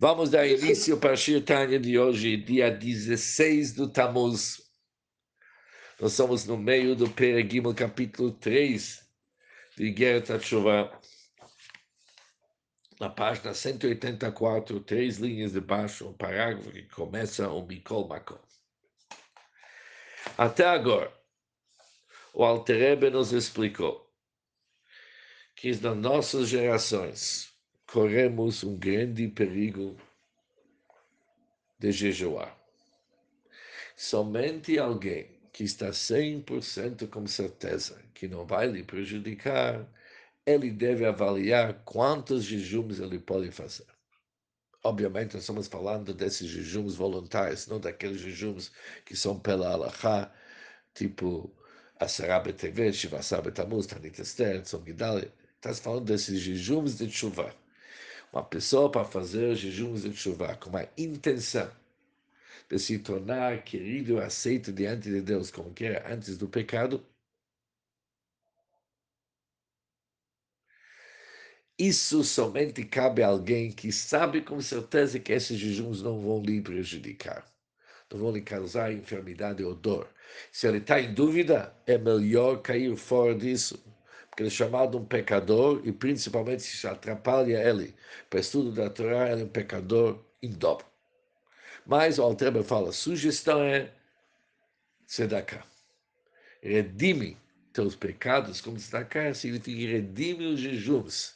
Vamos dar início para a Shirtanya de hoje, dia 16 do Tammuz. Nós estamos no meio do Peregimo, capítulo 3 de Geret Tshuva. Na página 184, três linhas de baixo, um parágrafo que começa o Mikol Makom. Até agora, o Alterebe nos explicou que nas nossas gerações, corremos um grande perigo de jejuar. Somente alguém que está 100% com certeza que não vai lhe prejudicar, ele deve avaliar quantos jejuns ele pode fazer. Obviamente, nós estamos falando desses jejuns voluntários, não daqueles jejuns que são pela Allahá, tipo Asará TV, Shivasar Betamuz, Tanit Esther, Tzom. Estás falando desses jejuns de chuva uma pessoa para fazer jejuns de chuva com uma intenção de se tornar querido e aceito diante de Deus como que era antes do pecado, isso somente cabe a alguém que sabe com certeza que esses jejuns não vão lhe prejudicar, não vão lhe causar enfermidade ou dor. Se ele está em dúvida, é melhor cair fora disso que ele é chamado um pecador e principalmente se atrapalha ele para estudo da Torá, ele é um pecador em dobro. Mas o Altreba fala, sugestão é tzedakah. Redime teus pecados como tzedakah significa redime os jejuns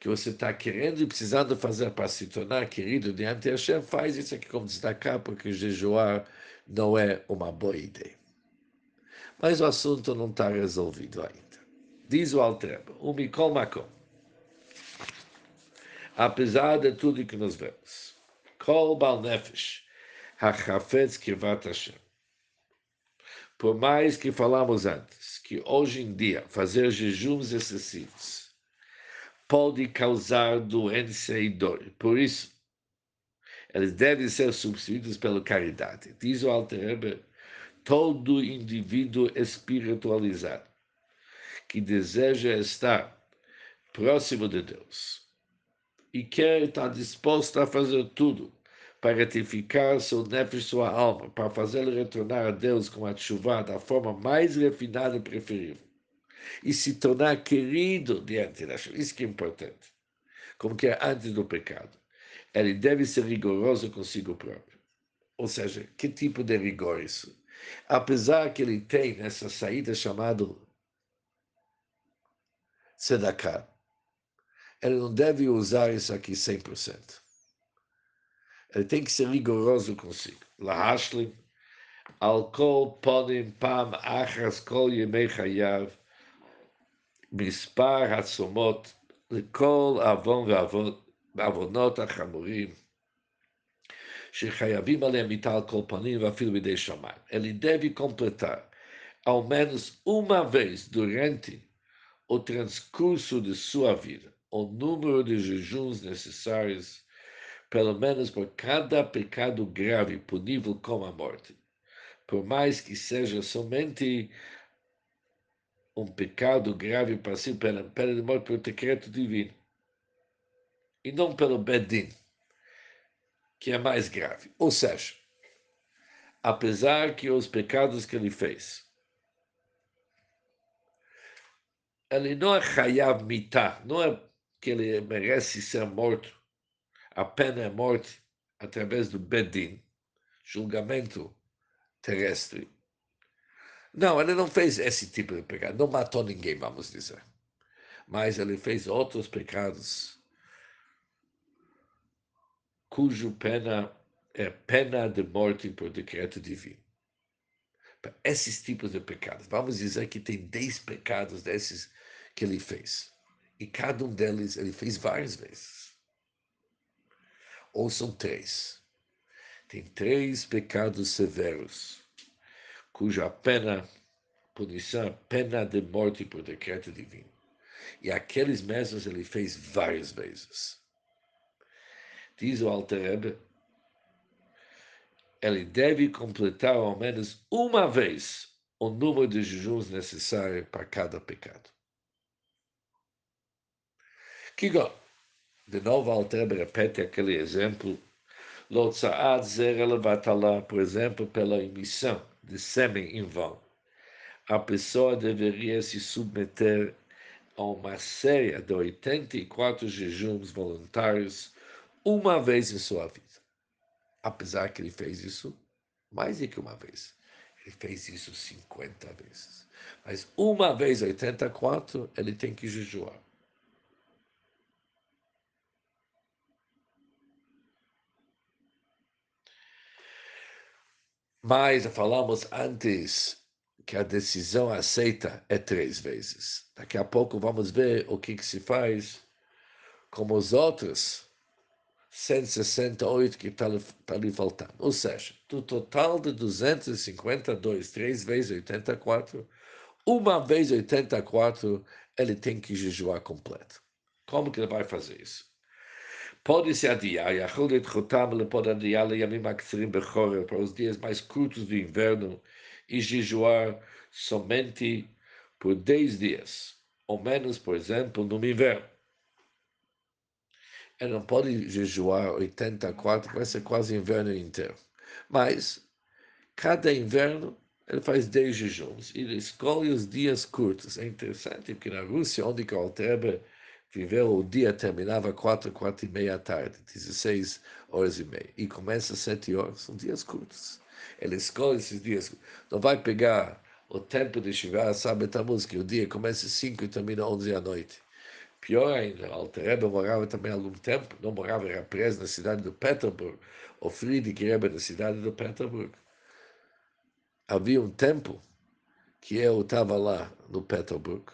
que você está querendo e precisando fazer para se tornar querido diante de Hashem, faz isso aqui como tzedakah, porque jejuar não é uma boa ideia. Mas o assunto não está resolvido ainda. Diz o Altreba, o Mikol Makom. Apesar de tudo que nós vemos, Kol Bal Nefesh, Hachafetz Kirvat Hashem. Por mais que falamos antes, que hoje em dia fazer jejuns excessivos pode causar doença e dor. Por isso, eles devem ser substituídos pela caridade. Diz o Alter todo indivíduo espiritualizado que deseja estar próximo de Deus e quer estar disposto a fazer tudo para retificar seu nefesh, sua alma, para fazê-lo retornar a Deus com a chuva da forma mais refinada e preferível, e se tornar querido diante da chuva. Isso que é importante. Como que é antes do pecado. Ele deve ser rigoroso consigo próprio. Ou seja, que tipo de rigor isso? Apesar que ele tem essa saída chamada tzedakah. Ele não deve usar isso aqui 100%. Ele tem que ser rigoroso consigo. Lahashlim, al kol ponim pam achas kol yemei chayav, מספר הצומות לכל עוון ועוונות החמורים שחייבים עליהם מיטה כל פנים ואפילו בידי שמיים. Ele deve completar ao menos uma vez durante o transcurso de sua vida, o número de jejuns necessários, pelo menos por cada pecado grave punível com a morte, por mais que seja somente um pecado grave passivo pela pena de morte pelo decreto divino, e não pelo Bedin, que é mais grave. Ou seja, apesar que os pecados que ele fez ele não é Hayav Mitah, não é que ele merece ser morto. A pena é morte através do Bedin, julgamento terrestre. Não, ele não fez esse tipo de pecado, não matou ninguém, vamos dizer. Mas ele fez outros pecados cujo pena é pena de morte por decreto divino. Esses tipos de pecados, vamos dizer que tem 10 pecados desses que ele fez. E cada um deles ele fez várias vezes. Ou são três. Tem três pecados severos, cuja pena, punição, pena de morte por decreto divino. E aqueles mesmos ele fez várias vezes. Diz o Alter ele deve completar ao menos uma vez o número de jejuns necessário para cada pecado. Kigol, de novo, Alter repete aquele exemplo. Lotzaat zera levatala, por exemplo, pela emissão de sêmen em vão. A pessoa deveria se submeter a uma série de 84 jejuns voluntários uma vez em sua vida. Apesar que ele fez isso mais do que uma vez. Ele fez isso 50 vezes. Mas uma vez 84, ele tem que jejuar. Mas falamos antes que a decisão aceita é três vezes. Daqui a pouco vamos ver o que, que se faz como os outros 168 que está tá lhe faltando. Ou seja, do total de 252, 3 vezes 84, uma vez 84, ele tem que jejuar completo. Como que ele vai fazer isso? Pode-se adiar, ele pode adiar para os dias mais curtos do inverno e jejuar somente por 10 dias, ou menos, por exemplo, no inverno ele não pode jejuar 84, vai ser quase inverno inteiro. Mas, cada inverno, ele faz 10 jejuns. Ele escolhe os dias curtos. É interessante, porque na Rússia, onde o Altrebe viveu, o dia terminava 4, 4 e meia da tarde, 16 horas e meia. E começa às 7 horas, são dias curtos. Ele escolhe esses dias. Não vai pegar o tempo de chegar Sábado Tamuz, que o dia começa às 5 e termina às 11 da noite. Pior ainda, Alter morava também há algum tempo, não morava, era preso na cidade de Petersburg, o Friedrich Rebbe na cidade de Petersburg. Havia um tempo que eu estava lá no Petersburg,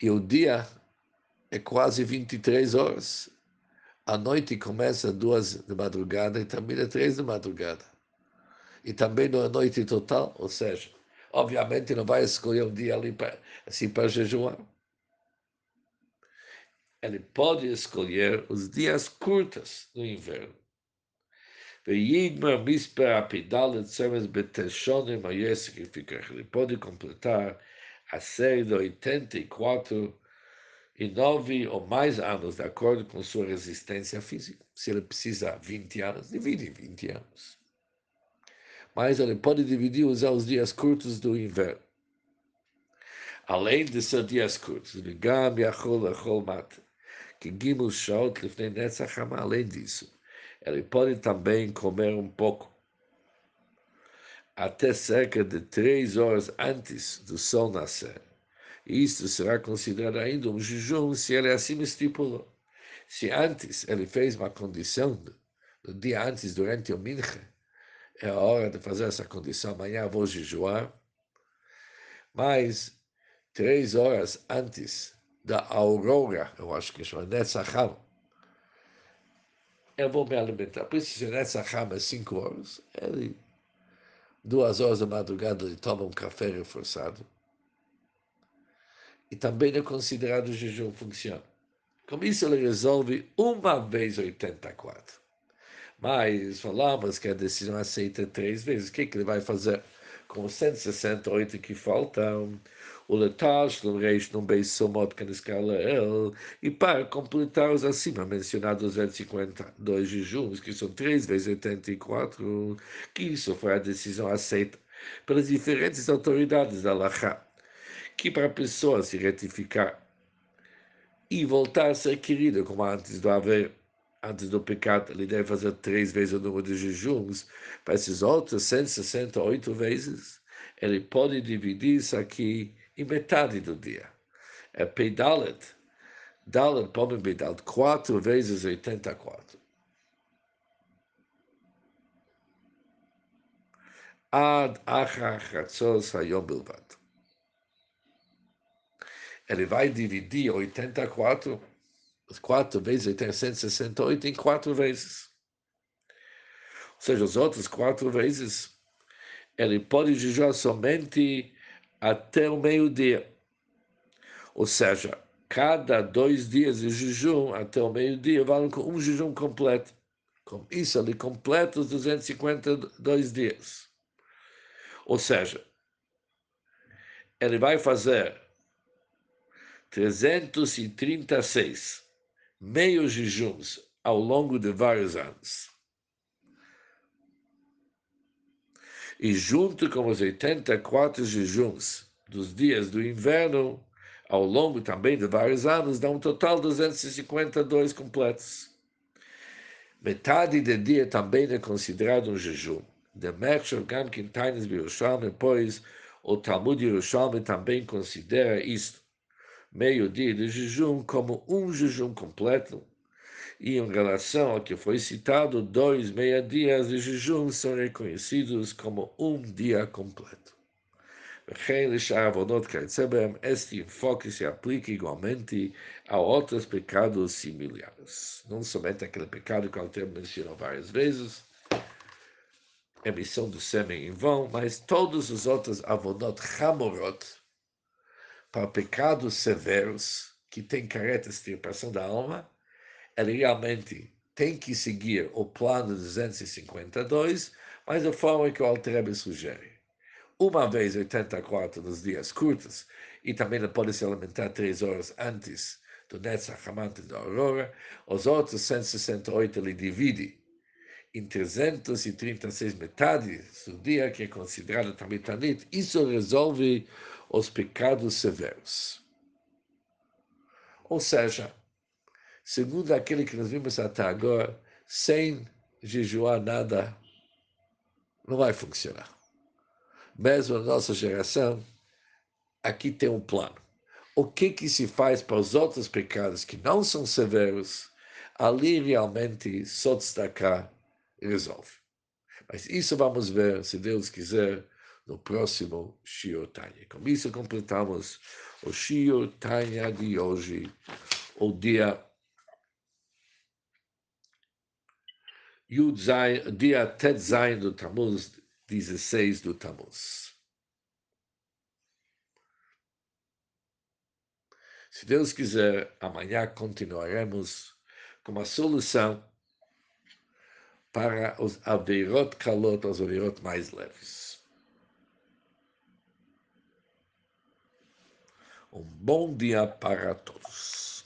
e o dia é quase 23 horas. A noite começa duas de madrugada e termina três de madrugada. E também não é noite total, ou seja, obviamente não vai escolher um dia ali para, assim para jejuar ele pode escolher os dias curtos do inverno. Ele pode completar a série de 84 e 9 ou mais anos, de acordo com sua resistência física. Se ele precisa 20 anos, divide em 20 anos. Mas ele pode dividir, usar os dias curtos do inverno. Além de ser dias curtos, Ligam Yachol Achol Mate que Gimel Shaot Lifnei Netzach além disso, ele pode também comer um pouco, até cerca de três horas antes do sol nascer. Isso será considerado ainda um jejum se ele assim estipulou. Se antes ele fez uma condição, no dia antes, durante o Mincha, é a hora de fazer essa condição, amanhã vou jejuar, mas três horas antes da aurora, eu acho que chama Netzacham, eu vou me alimentar. Por isso, Netzacham é cinco horas, ele, duas horas da madrugada, ele toma um café reforçado. E também é considerado jejum funciona. Com isso, ele resolve uma vez 84. Mas falamos que a decisão aceita três vezes. O que, que ele vai fazer com os 168 que faltam? o Letash, o Reish, num beijo somot que escala el, e para completar os acima mencionados 252 jejuns, que são 3 vezes 84, que isso foi a decisão aceita pelas diferentes autoridades da Laha, que para a pessoa se retificar e voltar a ser querida como antes do haver, antes do pecado, ele deve fazer três vezes o número de jejuns, para esses outros 168 vezes, ele pode dividir isso aqui e metade do dia. É Peidalet, Dalet, Pomem Peidalet, quatro vezes 84. Ad Achar Chatzos Hayom Bilvat. Ele vai dividir 84, 4 vezes 168 em quatro vezes. Ou seja, os outros quatro vezes, ele pode jejuar somente até o meio-dia. Ou seja, cada dois dias de jejum até o meio-dia vale um jejum completo. Com isso, ele completa os 252 dias. Ou seja, ele vai fazer 336 meios jejuns ao longo de vários anos. E junto com os 84 jejuns dos dias do inverno, ao longo também de vários anos, dá um total de 252 completos. Metade do dia também é considerado um jejum. De Merchel Gamkin Taines Yerushalmi, pois o Talmud Yerushalmi também considera isto, meio-dia de jejum, como um jejum completo, e em relação ao que foi citado, dois meia-dias de jejum são reconhecidos como um dia completo. Este enfoque se aplica igualmente a outros pecados similares. Não somente aquele pecado que o Alter mencionou várias vezes, emissão do sêmen em vão, mas todos os outros avonot hamorot, para pecados severos, que têm de extirpação da alma, ele realmente tem que seguir o plano 252, mas da forma que o Altrebe sugere. Uma vez 84 nos dias curtos, e também ele pode se alimentar três horas antes do Netzach Hamante da Aurora, os outros 168 ele divide em 336 metades do dia, que é considerado Tanit. Isso resolve os pecados severos. Ou seja, segundo aquele que nós vimos até agora, sem jejuar nada, não vai funcionar. Mesmo na nossa geração, aqui tem um plano. O que, que se faz para os outros pecados que não são severos, ali realmente só destacar resolve. Mas isso vamos ver, se Deus quiser, no próximo Shio Tanya. Com isso completamos o Shio Tanya de hoje, o dia Yud dia Tet Zayin do Tammuz, 16 do Tammuz. Se Deus quiser, amanhã continuaremos com a solução para os averot calot, os averot mais leves. Um bom dia para todos.